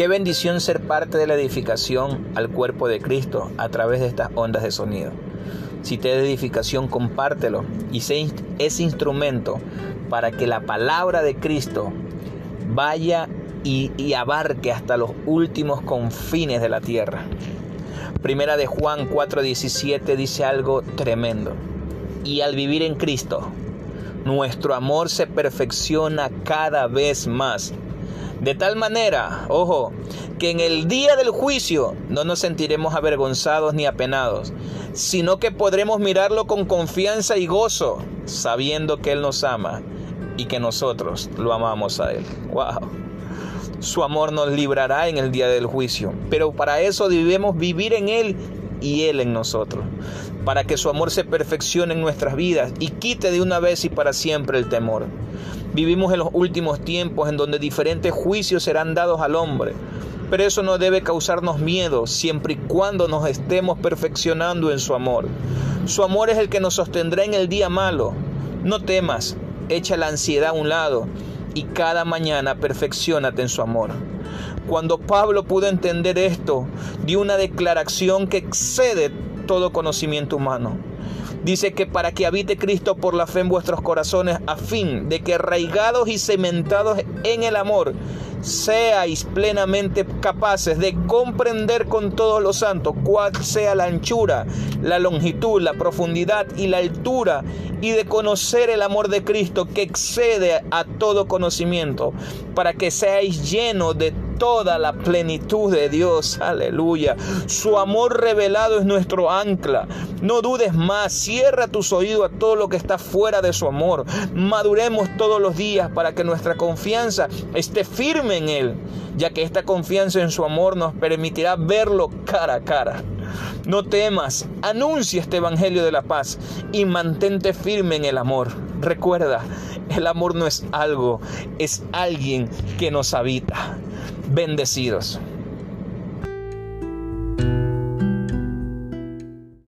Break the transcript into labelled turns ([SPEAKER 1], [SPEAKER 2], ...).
[SPEAKER 1] Qué bendición ser parte de la edificación al cuerpo de Cristo a través de estas ondas de sonido. Si te da edificación, compártelo y sé ese instrumento para que la palabra de Cristo vaya y, y, abarque hasta los últimos confines de la tierra. Primera de Juan 4:17 dice algo tremendo. Y al vivir en Cristo, nuestro amor se perfecciona cada vez más. De tal manera, ojo, que en el día del juicio no nos sentiremos avergonzados ni apenados, sino que podremos mirarlo con confianza y gozo, sabiendo que Él nos ama y que nosotros lo amamos a Él. ¡Wow! Su amor nos librará en el día del juicio, pero para eso debemos vivir en Él y Él en nosotros, para que su amor se perfeccione en nuestras vidas y quite de una vez y para siempre el temor. Vivimos en los últimos tiempos en donde diferentes juicios serán dados al hombre, pero eso no debe causarnos miedo siempre y cuando nos estemos perfeccionando en su amor. Su amor es el que nos sostendrá en el día malo. No temas, echa la ansiedad a un lado y cada mañana perfeccionate en su amor. Cuando Pablo pudo entender esto, dio una declaración que excede todo conocimiento humano. Dice que para que habite Cristo por la fe en vuestros corazones, a fin de que arraigados y cementados en el amor, seáis plenamente capaces de comprender con todos los santos cuál sea la anchura, la longitud, la profundidad y la altura, y de conocer el amor de Cristo que excede a todo conocimiento, para que seáis llenos de toda la plenitud de Dios. Aleluya. Su amor revelado es nuestro ancla. No dudes más. Cierra tus oídos a todo lo que está fuera de su amor. Maduremos todos los días para que nuestra confianza esté firme en Él, ya que esta confianza en su amor nos permitirá verlo cara a cara. No temas, anuncia este Evangelio de la paz y mantente firme en el amor. Recuerda, el amor no es algo, es alguien que nos habita bendecidos.